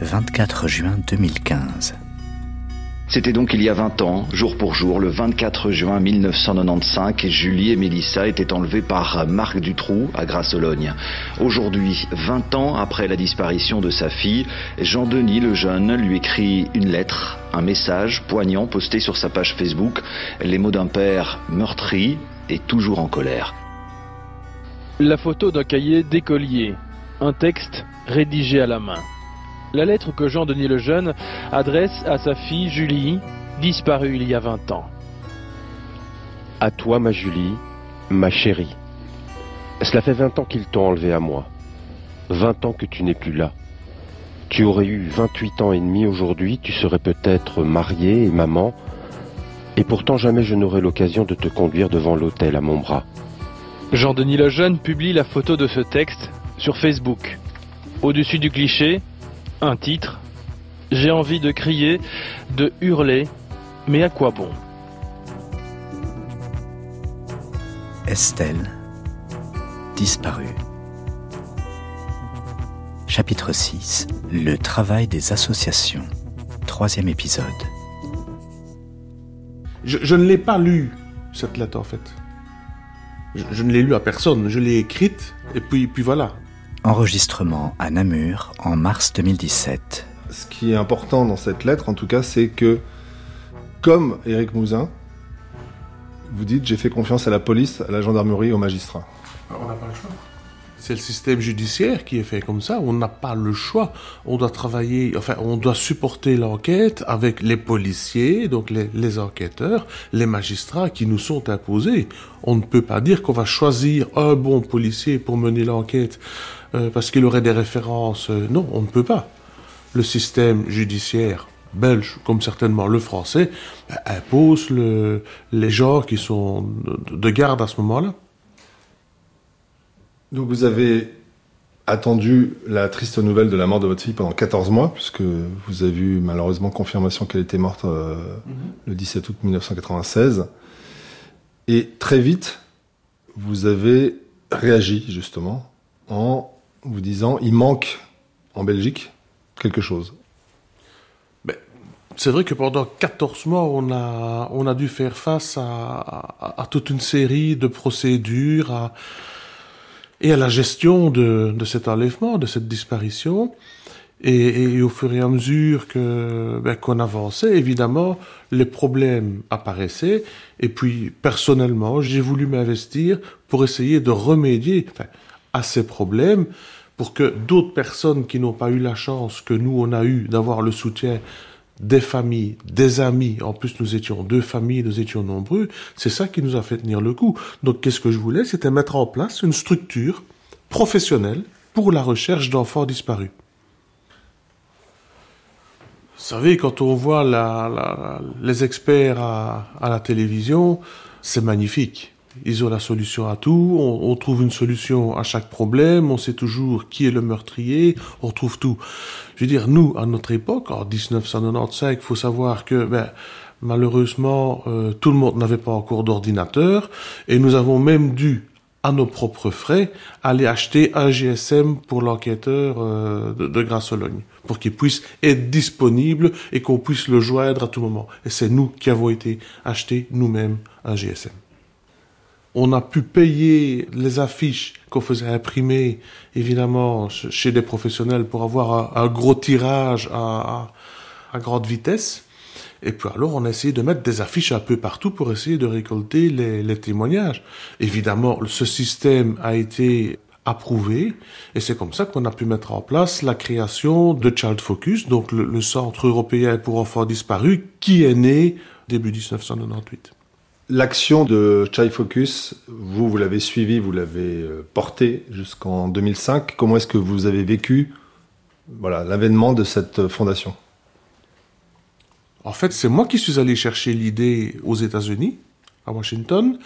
24 juin 2015. C'était donc il y a 20 ans, jour pour jour, le 24 juin 1995, Julie et Mélissa étaient enlevées par Marc Dutroux à Grasse-Ologne. Aujourd'hui, 20 ans après la disparition de sa fille, Jean-Denis le jeune lui écrit une lettre, un message poignant posté sur sa page Facebook, les mots d'un père meurtri et toujours en colère. La photo d'un cahier d'écolier, un texte rédigé à la main. La lettre que Jean-Denis Lejeune adresse à sa fille Julie, disparue il y a 20 ans. À toi, ma Julie, ma chérie. Cela fait 20 ans qu'ils t'ont enlevé à moi. 20 ans que tu n'es plus là. Tu aurais eu 28 ans et demi aujourd'hui, tu serais peut-être mariée et maman, et pourtant jamais je n'aurai l'occasion de te conduire devant l'hôtel à mon bras. Jean-Denis Lejeune publie la photo de ce texte sur Facebook. Au-dessus du cliché, un titre. J'ai envie de crier, de hurler, mais à quoi bon? Estelle, disparue. Chapitre 6 Le travail des associations. Troisième épisode. Je, ne l'ai pas lu, cette lettre, en fait. Je, je ne l'ai lu à personne. Je l'ai écrite, et puis, puis voilà. Enregistrement à Namur en mars 2017. Ce qui est important dans cette lettre, en tout cas, c'est que, comme Éric Mouzin, vous dites j'ai fait confiance à la police, à la gendarmerie, aux magistrats. On n'a pas le choix. C'est le système judiciaire qui est fait comme ça. On n'a pas le choix. On doit travailler, enfin, on doit supporter l'enquête avec les policiers, donc les, les, enquêteurs, les magistrats qui nous sont imposés. On ne peut pas dire qu'on va choisir un bon policier pour mener l'enquête euh, parce qu'il aurait des références. Euh, non, on ne peut pas. Le système judiciaire belge, comme certainement le français, bah, impose le, les gens qui sont de garde à ce moment-là. Donc vous avez attendu la triste nouvelle de la mort de votre fille pendant 14 mois, puisque vous avez eu malheureusement confirmation qu'elle était morte euh, mm-hmm. le 17 août 1996. Et très vite, vous avez réagi justement en vous disant il manque en Belgique quelque chose ben, C'est vrai que pendant 14 mois, on a, on a dû faire face à, à, toute une série de procédures à, et à la gestion de, de cet enlèvement, de cette disparition. Et, au fur et à mesure que ben, qu'on avançait, évidemment, les problèmes apparaissaient. Et puis, personnellement, j'ai voulu m'investir pour essayer de remédier. À ces problèmes pour que d'autres personnes qui n'ont pas eu la chance que nous on a eu d'avoir le soutien des familles, des amis, en plus nous étions deux familles, nous étions nombreux, c'est ça qui nous a fait tenir le coup. Donc qu'est-ce que je voulais? C'était mettre en place une structure professionnelle pour la recherche d'enfants disparus. Vous savez, quand on voit les experts à la télévision, c'est magnifique. Ils ont la solution à tout, on, trouve une solution à chaque problème, on sait toujours qui est le meurtrier, on trouve tout. Je veux dire, nous, à notre époque, en 1995, il faut savoir que, ben, malheureusement, euh, tout le monde n'avait pas encore d'ordinateur, et nous avons même dû, à nos propres frais, aller acheter un GSM pour l'enquêteur euh, de, de Grasse-Ologne, pour qu'il puisse être disponible et qu'on puisse le joindre à tout moment. Et c'est nous qui avons été acheter nous-mêmes un GSM on a pu payer les affiches qu'on faisait imprimer, évidemment, chez des professionnels pour avoir un, gros tirage à, grande vitesse. Et puis alors, on a essayé de mettre des affiches un peu partout pour essayer de récolter les, témoignages. Évidemment, ce système a été approuvé, et c'est comme ça qu'on a pu mettre en place la création de Child Focus, donc le, le Centre européen pour enfants disparus, qui est né début 1998. L'action de Chai Focus, vous, vous l'avez suivi, vous l'avez euh, porté jusqu'en 2005. Comment est-ce que vous avez vécu voilà, l'avènement de cette fondation? En fait, c'est moi qui suis allé chercher l'idée aux États-Unis, à Washington.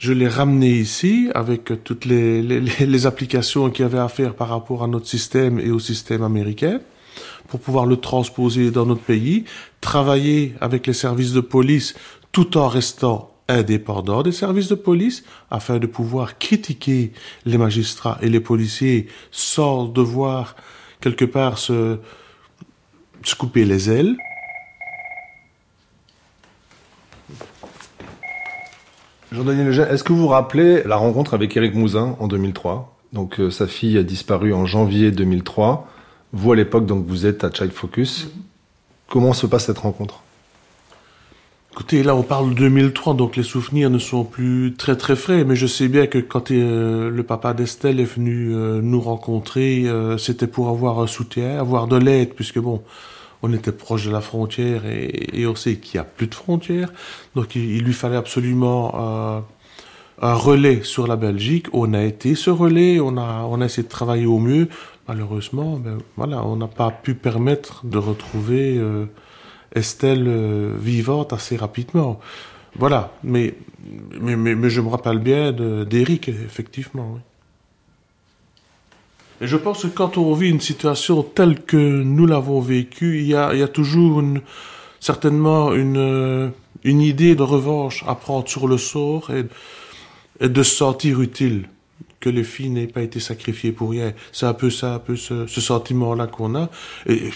Je l'ai ramené ici avec toutes les, les applications qu'il y avait à faire par rapport à notre système et au système américain pour pouvoir le transposer dans notre pays, travailler avec les services de police tout en restant indépendant des services de police afin de pouvoir critiquer les magistrats et les policiers sans devoir quelque part se se couper les ailes. Jean-Daniel Lejeune, est-ce que vous vous rappelez la rencontre avec Éric Mouzin en 2003 Donc euh, sa fille a disparu en janvier 2003. Vous à l'époque, donc vous êtes à Child Focus. Mhm. Comment se passe cette rencontre? Écoutez, là on parle de 2003, donc les souvenirs ne sont plus très très frais, mais je sais bien que quand euh, le papa d'Estelle est venu euh, nous rencontrer, c'était pour avoir un soutien, avoir de l'aide, puisque bon, on était proche de la frontière et, on sait qu'il n'y a plus de frontières. Donc il, lui fallait absolument euh, un relais sur la Belgique. On a été ce relais, on a, essayé de travailler au mieux. Malheureusement, ben, voilà, on n'a pas pu permettre de retrouver euh, Estelle euh, vivante assez rapidement. Voilà, mais, mais, mais, je me rappelle bien d'Eric, effectivement. Oui. Et je pense que quand on vit une situation telle que nous l'avons vécue, il y a, il y a toujours certainement une, une idée de revanche à prendre sur le sort et, et de se sentir utile que les filles n'aient pas été sacrifiées pour rien. C'est un peu ça, un peu ce, ce sentiment-là qu'on a. Et,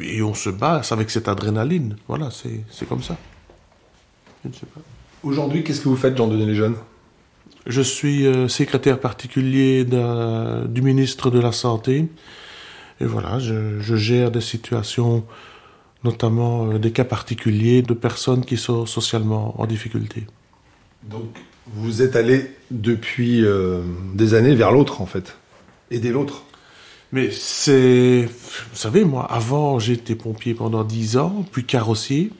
et, on se bat avec cette adrénaline. Voilà, c'est comme ça. Aujourd'hui, qu'est-ce que vous faites, Jean-Denis Les Jeunes? Je suis euh, secrétaire particulier du ministre de la Santé. Et voilà, je, gère des situations, notamment euh, des cas particuliers de personnes qui sont socialement en difficulté. Donc, vous êtes allé depuis euh, des années vers l'autre, en fait. Aider l'autre. Mais c'est. Vous savez, moi, avant, j'étais pompier pendant dix ans, puis carrossier.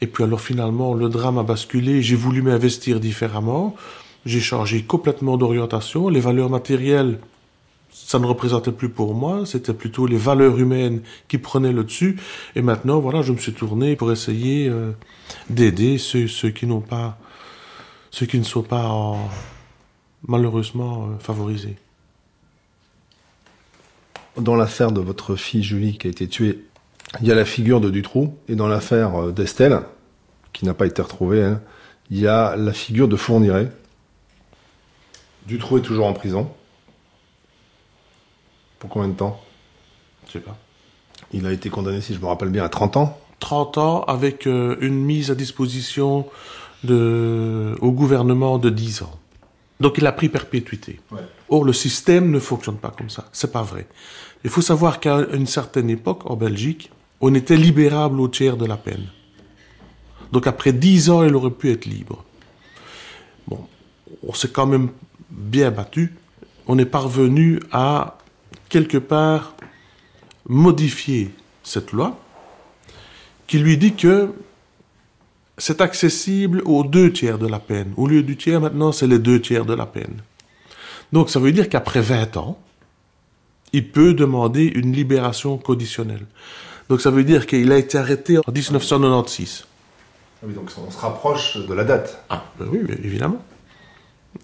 Et puis alors finalement, le drame a basculé, j'ai voulu m'investir différemment. J'ai changé complètement d'orientation. Les valeurs matérielles, ça ne représentait plus pour moi. C'était plutôt les valeurs humaines qui prenaient le dessus. Et maintenant, voilà, je me suis tourné pour essayer euh, d'aider ceux, qui n'ont pas, ceux qui ne sont pas malheureusement euh, favorisés. Dans l'affaire de votre fille Julie qui a été tuée, il y a la figure de Dutroux. Et dans l'affaire euh, d'Estelle, qui n'a pas été retrouvée, il y a la figure de Fourniret, Dutroux est toujours en prison. Pour combien de temps? Je sais pas. Il a été condamné, si je me rappelle bien, à 30 ans 30 ans avec euh, une mise à disposition de, au gouvernement de 10 ans. Donc il a pris perpétuité. Or, le système ne fonctionne pas comme ça. C'est pas vrai. Il faut savoir qu'à une certaine époque, en Belgique, on était libérable au tiers de la peine. Donc après 10 ans, il aurait pu être libre. Bon, on s'est quand même bien battu, on est parvenu à, quelque part, modifier cette loi qui lui dit que c'est accessible aux deux tiers de la peine. Au lieu du tiers, maintenant, c'est les deux tiers de la peine. Donc, ça veut dire qu'après 20 ans, il peut demander une libération conditionnelle. Donc, ça veut dire qu'il a été arrêté en 1996. Ah oui, donc on se rapproche de la date. Ah, ben oui, évidemment.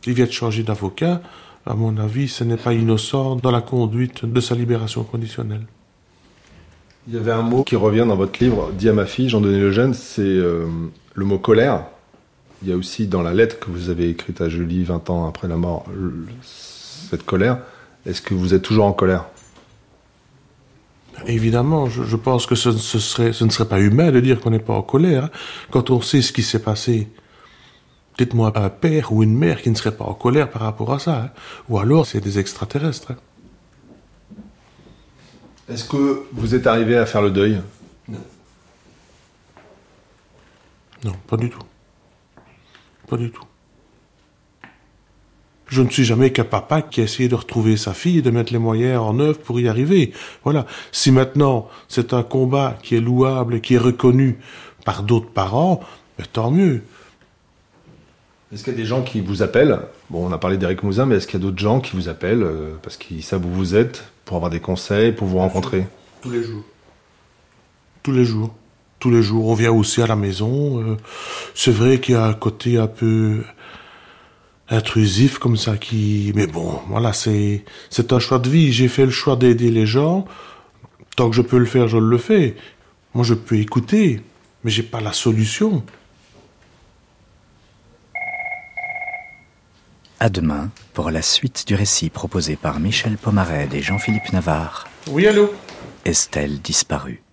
Il vient de changer d'avocat. À mon avis, ce n'est pas innocent dans la conduite de sa libération conditionnelle. Il y avait un mot qui revient dans votre livre, dit à ma fille, Jean-Denis Lejeune, c'est euh, le mot colère. Il y a aussi dans la lettre que vous avez écrite à Julie 20 ans après la mort, cette colère. Est-ce que vous êtes toujours en colère? Évidemment, je, pense que ce, ne serait pas humain de dire qu'on n'est pas en colère. Quand on sait ce qui s'est passé Dites-moi un père ou une mère qui ne serait pas en colère par rapport à ça. Hein. Ou alors c'est des extraterrestres. Hein. Est-ce que vous êtes arrivé à faire le deuil? Non. Non, pas du tout. Pas du tout. Je ne suis jamais qu'un papa qui a essayé de retrouver sa fille et de mettre les moyens en œuvre pour y arriver. Voilà. Si maintenant c'est un combat qui est louable et qui est reconnu par d'autres parents, ben, tant mieux. Est-ce qu'il y a des gens qui vous appellent? Bon, on a parlé d'Eric Mouzin, mais est-ce qu'il y a d'autres gens qui vous appellent euh, parce qu'ils savent où vous êtes, pour avoir des conseils, pour vous rencontrer? Tous les jours. Tous les jours. Tous les jours. On vient aussi à la maison. Euh, c'est vrai qu'il y a un côté un peu intrusif comme ça qui... Mais bon, voilà, c'est, c'est un choix de vie. J'ai fait le choix d'aider les gens. Tant que je peux le faire, je le fais. Moi, je peux écouter, mais j'ai pas la solution. À demain pour la suite du récit proposé par Michel Pomared et Jean-Philippe Navarre. Oui, allô? Estelle disparue.